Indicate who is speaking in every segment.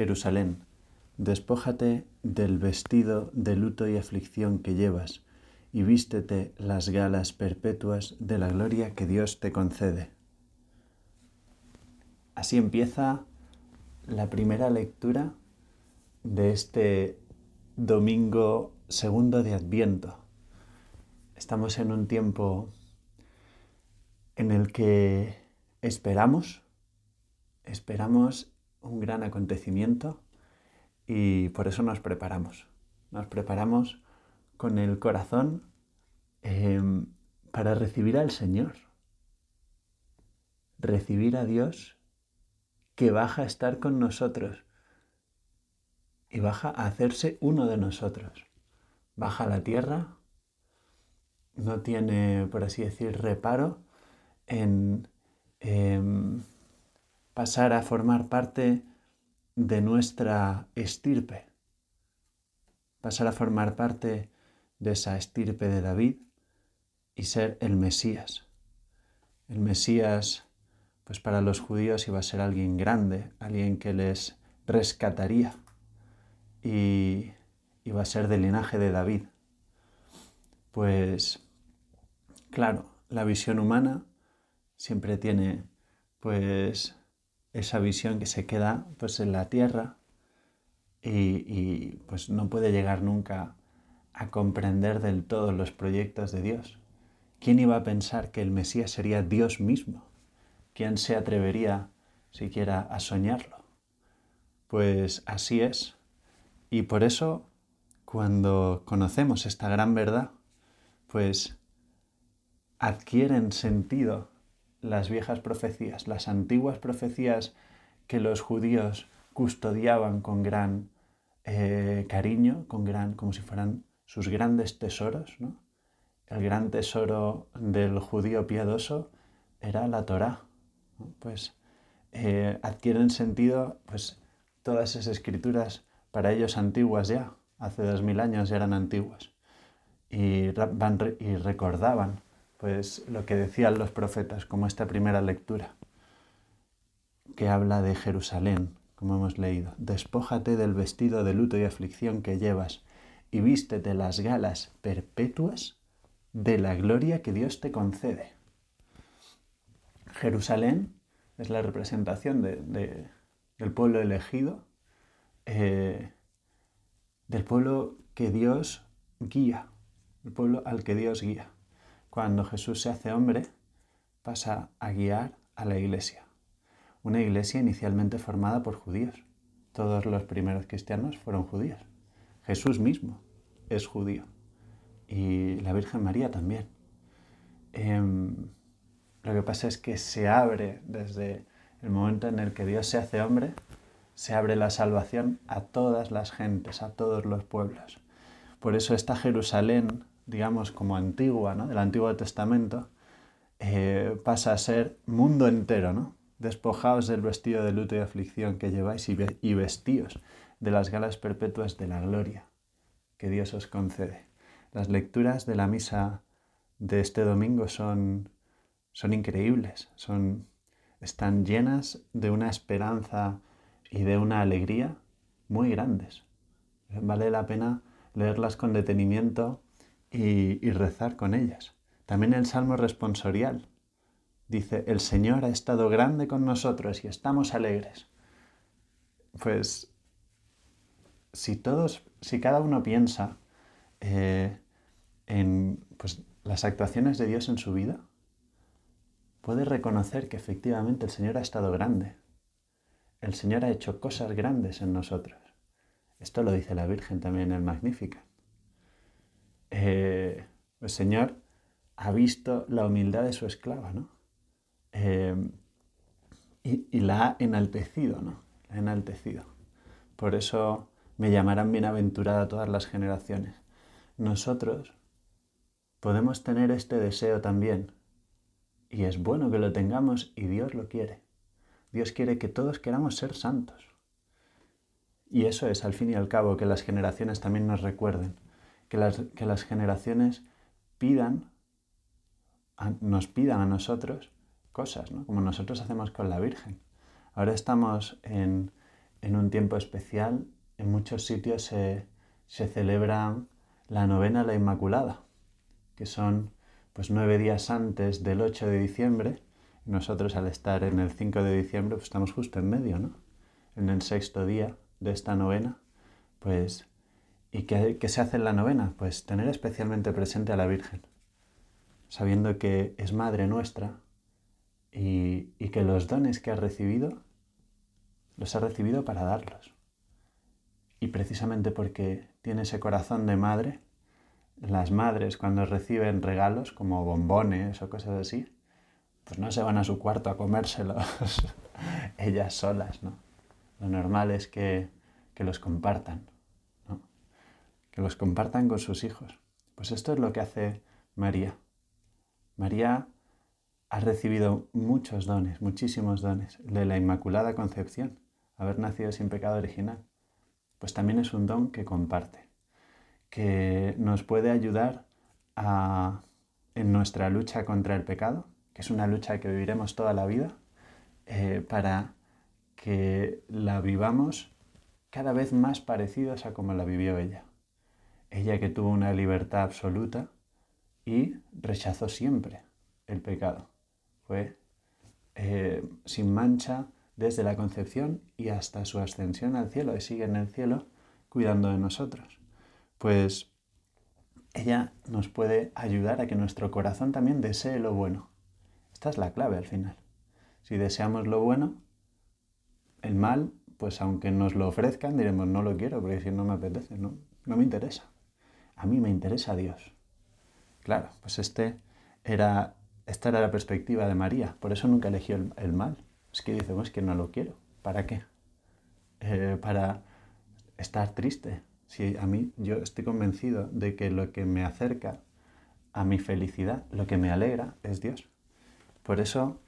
Speaker 1: Jerusalén, despójate del vestido de luto y aflicción que llevas, y vístete las galas perpetuas de la gloria que Dios te concede. Así empieza la primera lectura de este domingo segundo de Adviento. Estamos en un tiempo en el que esperamos, esperamos un gran acontecimiento y por eso nos preparamos. Nos preparamos con el corazón em, para recibir al Señor, recibir a Dios que baja a estar con nosotros y baja a hacerse uno de nosotros. Baja a la tierra, no tiene, por así decir, reparo en pasar a formar parte de nuestra estirpe, pasar a formar parte de esa estirpe de David y ser el Mesías. El Mesías pues para los judíos iba a ser alguien grande, alguien que les rescataría y iba a ser del linaje de David. Pues claro, la visión humana siempre tiene pues esa visión que se queda pues en la tierra y, pues no puede llegar nunca a comprender del todo los proyectos de Dios. ¿Quién iba a pensar que el Mesías sería Dios mismo? ¿Quién se atrevería siquiera a soñarlo? Pues así es. Y por eso, cuando conocemos esta gran verdad, pues adquieren sentido las viejas profecías, las antiguas profecías que los judíos custodiaban con gran eh, cariño, con gran, como si fueran sus grandes tesoros, ¿no? El gran tesoro del judío piadoso era la Torá, pues eh, adquieren sentido pues todas esas escrituras para ellos antiguas ya, hace dos mil años ya eran antiguas y, recordaban pues lo que decían los profetas como esta primera lectura que habla de Jerusalén, como hemos leído. Despójate del vestido de luto y aflicción que llevas y vístete las galas perpetuas de la gloria que Dios te concede. Jerusalén es la representación del pueblo elegido, eh, del pueblo que Dios guía, el pueblo al que Dios guía. Cuando Jesús se hace hombre, pasa a guiar a la iglesia. Una iglesia inicialmente formada por judíos. Todos los primeros cristianos fueron judíos. Jesús mismo es judío. Y la Virgen María también. Em, lo que pasa es que se abre desde el momento en el que Dios se hace hombre, se abre la salvación a todas las gentes, a todos los pueblos. Por eso esta Jerusalén, digamos como antigua, ¿no? del Antiguo Testamento, eh, pasa a ser mundo entero, ¿no? Despojaos del vestido de luto y aflicción que lleváis y vestíos de las galas perpetuas de la gloria que Dios os concede. Las lecturas de la misa de este domingo son son increíbles, son, están llenas de una esperanza y de una alegría muy grandes. Vale la pena leerlas con detenimiento y, rezar con ellas. También el Salmo responsorial dice, el Señor ha estado grande con nosotros y estamos alegres. Pues si todos, si cada uno piensa eh, en pues, las actuaciones de Dios en su vida, puede reconocer que efectivamente el Señor ha estado grande. El Señor ha hecho cosas grandes en nosotros. Esto lo dice la Virgen también en el Magnífica. Eh, el Señor ha visto la humildad de su esclava, ¿no? Eh, y, y, la ha enaltecido, ¿no? La ha enaltecido. Por eso me llamarán bienaventurada todas las generaciones. Nosotros podemos tener este deseo también y es bueno que lo tengamos y Dios lo quiere. Dios quiere que todos queramos ser santos. Y eso es, al fin y al cabo, que las generaciones también nos recuerden, que las, que las generaciones pidan, nos pidan a nosotros cosas, ¿no? como nosotros hacemos con la Virgen. Ahora estamos en, en un tiempo especial, en muchos sitios se, se celebra la novena la Inmaculada, que son pues nueve días antes del 8 de diciembre. Nosotros al estar en el 5 de diciembre pues estamos justo en medio, ¿no? En el sexto día de esta novena, pues ¿y qué, qué se hace en la novena? Pues tener especialmente presente a la Virgen, sabiendo que es Madre nuestra y, y que los dones que ha recibido los ha recibido para darlos. Y precisamente porque tiene ese corazón de madre, las madres cuando reciben regalos como bombones o cosas así, pues no se van a su cuarto a comérselos ellas solas, ¿no? Lo normal es que, que los compartan. Que los compartan con sus hijos. Pues esto es lo que hace María. María ha recibido muchos dones, muchísimos dones de la Inmaculada Concepción haber nacido sin pecado original, pues también es un don que comparte, que nos puede ayudar en nuestra lucha contra el pecado, que es una lucha que viviremos toda la vida, eh, para que la vivamos cada vez más parecidos a como la vivió ella. Ella que tuvo una libertad absoluta y rechazó siempre el pecado. Fue eh, sin mancha, desde la concepción y hasta su ascensión al cielo y sigue en el cielo cuidando de nosotros. Pues ella nos puede ayudar a que nuestro corazón también desee lo bueno. Esta es la clave al final. Si deseamos lo bueno, el mal, pues aunque nos lo ofrezcan, diremos no lo quiero porque si no me apetece, no, no me interesa. A mí me interesa Dios. Claro, pues este era, esta era la perspectiva de María, por eso nunca eligió el mal es que dice, es que no lo quiero. ¿Para qué? Eh, para estar triste. Si a mí yo estoy convencido de que lo que me acerca a mi felicidad, lo que me alegra, es Dios. Por eso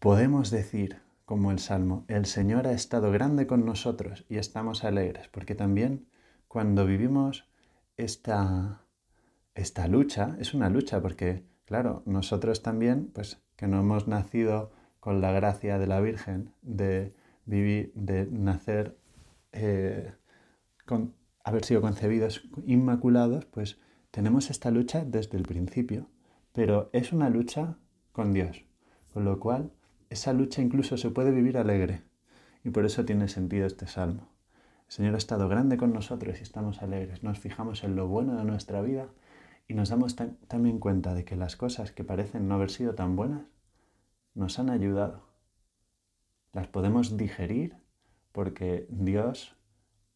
Speaker 1: podemos decir, como el Salmo, el Señor ha estado grande con nosotros y estamos alegres, porque también cuando vivimos esta, esta lucha, es una lucha, porque claro, nosotros también, pues que no hemos nacido con la gracia de la Virgen de vivir, de nacer, eh, con haber sido concebidos inmaculados, pues tenemos esta lucha desde el principio, pero es una lucha con Dios, con lo cual esa lucha incluso se puede vivir alegre y por eso tiene sentido este salmo. El Señor ha estado grande con nosotros y estamos alegres, nos fijamos en lo bueno de nuestra vida y nos damos también cuenta de que las cosas que parecen no haber sido tan buenas nos han ayudado. Las podemos digerir porque Dios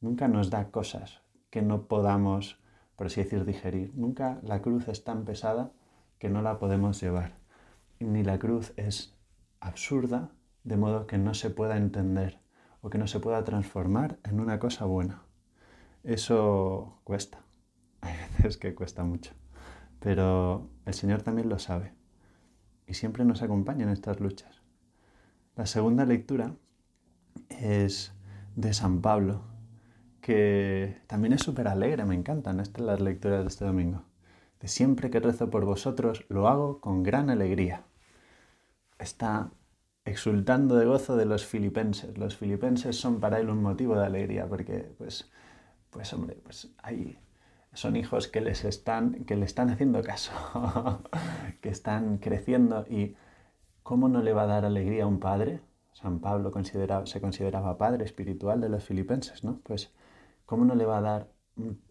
Speaker 1: nunca nos da cosas que no podamos, por así decir, digerir. Nunca la cruz es tan pesada que no la podemos llevar. Ni la cruz es absurda de modo que no se pueda entender o que no se pueda transformar en una cosa buena. Eso cuesta. Hay veces que cuesta mucho. Pero el Señor también lo sabe y siempre nos acompaña en estas luchas. La segunda lectura es de San Pablo, que también es súper alegre, me encantan estas las lecturas de este domingo. De siempre que rezo por vosotros, lo hago con gran alegría. Está exultando de gozo de los filipenses. Los filipenses son para él un motivo de alegría, porque, pues, pues hombre, pues hay son hijos que les están, que le están haciendo caso, que están creciendo y ¿cómo no le va a dar alegría a un padre? San Pablo se consideraba padre espiritual de los filipenses, ¿no? Pues ¿cómo no le va a dar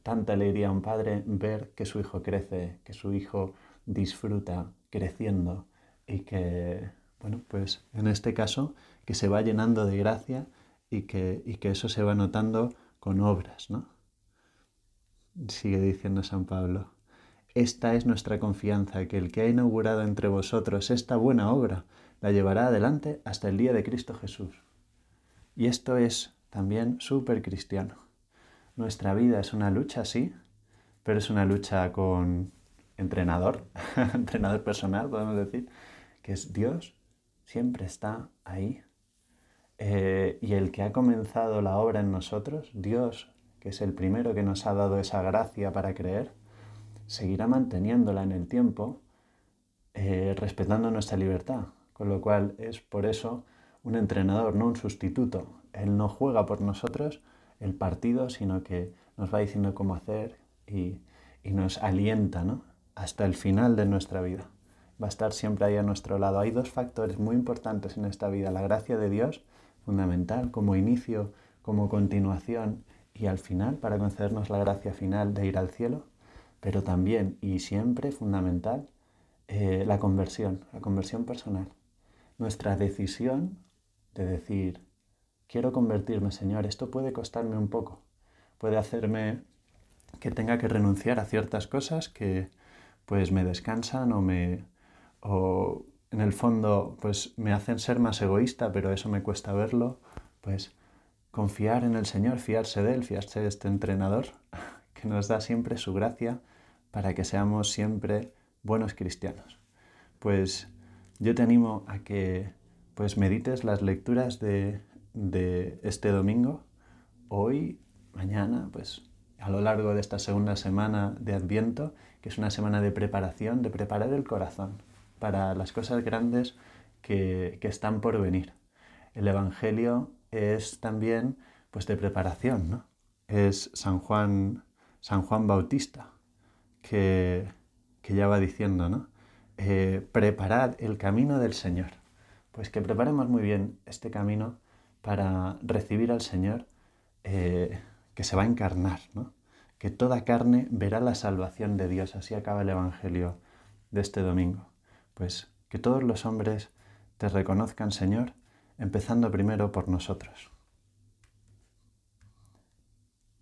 Speaker 1: tanta alegría a un padre ver que su hijo crece, que su hijo disfruta creciendo y que, bueno, pues en este caso, que se va llenando de gracia y que, y que eso se va notando con obras, ¿no? sigue diciendo San Pablo, esta es nuestra confianza, que el que ha inaugurado entre vosotros esta buena obra la llevará adelante hasta el día de Cristo Jesús. Y esto es también súper cristiano. Nuestra vida es una lucha, sí, pero es una lucha con entrenador, entrenador personal, podemos decir, que es Dios, siempre está ahí. Eh, y el que ha comenzado la obra en nosotros, Dios que es el primero que nos ha dado esa gracia para creer, seguirá manteniéndola en el tiempo, eh, respetando nuestra libertad. Con lo cual es por eso un entrenador, no un sustituto. Él no juega por nosotros el partido, sino que nos va diciendo cómo hacer y, y nos alienta ¿no? hasta el final de nuestra vida. Va a estar siempre ahí a nuestro lado. Hay dos factores muy importantes en esta vida. La gracia de Dios, fundamental, como inicio, como continuación y al final, para concedernos la gracia final de ir al cielo, pero también y siempre fundamental, eh, la conversión, la conversión personal. Nuestra decisión de decir, quiero convertirme, Señor, esto puede costarme un poco, puede hacerme que tenga que renunciar a ciertas cosas que pues me descansan o me o en el fondo pues me hacen ser más egoísta, pero eso me cuesta verlo, pues confiar en el Señor, fiarse de Él, fiarse de este entrenador que nos da siempre su gracia para que seamos siempre buenos cristianos. Pues yo te animo a que pues medites las lecturas de, de este domingo, hoy, mañana, pues a lo largo de esta segunda semana de Adviento, que es una semana de preparación, de preparar el corazón para las cosas grandes que, que están por venir. El Evangelio es también pues de preparación, ¿no? Es San Juan, San Juan Bautista, que, que ya va diciendo, ¿no? Eh, preparad el camino del Señor. Pues que preparemos muy bien este camino para recibir al Señor eh, que se va a encarnar, ¿no? que toda carne verá la salvación de Dios. Así acaba el Evangelio de este domingo. Pues que todos los hombres te reconozcan, Señor, empezando primero por nosotros.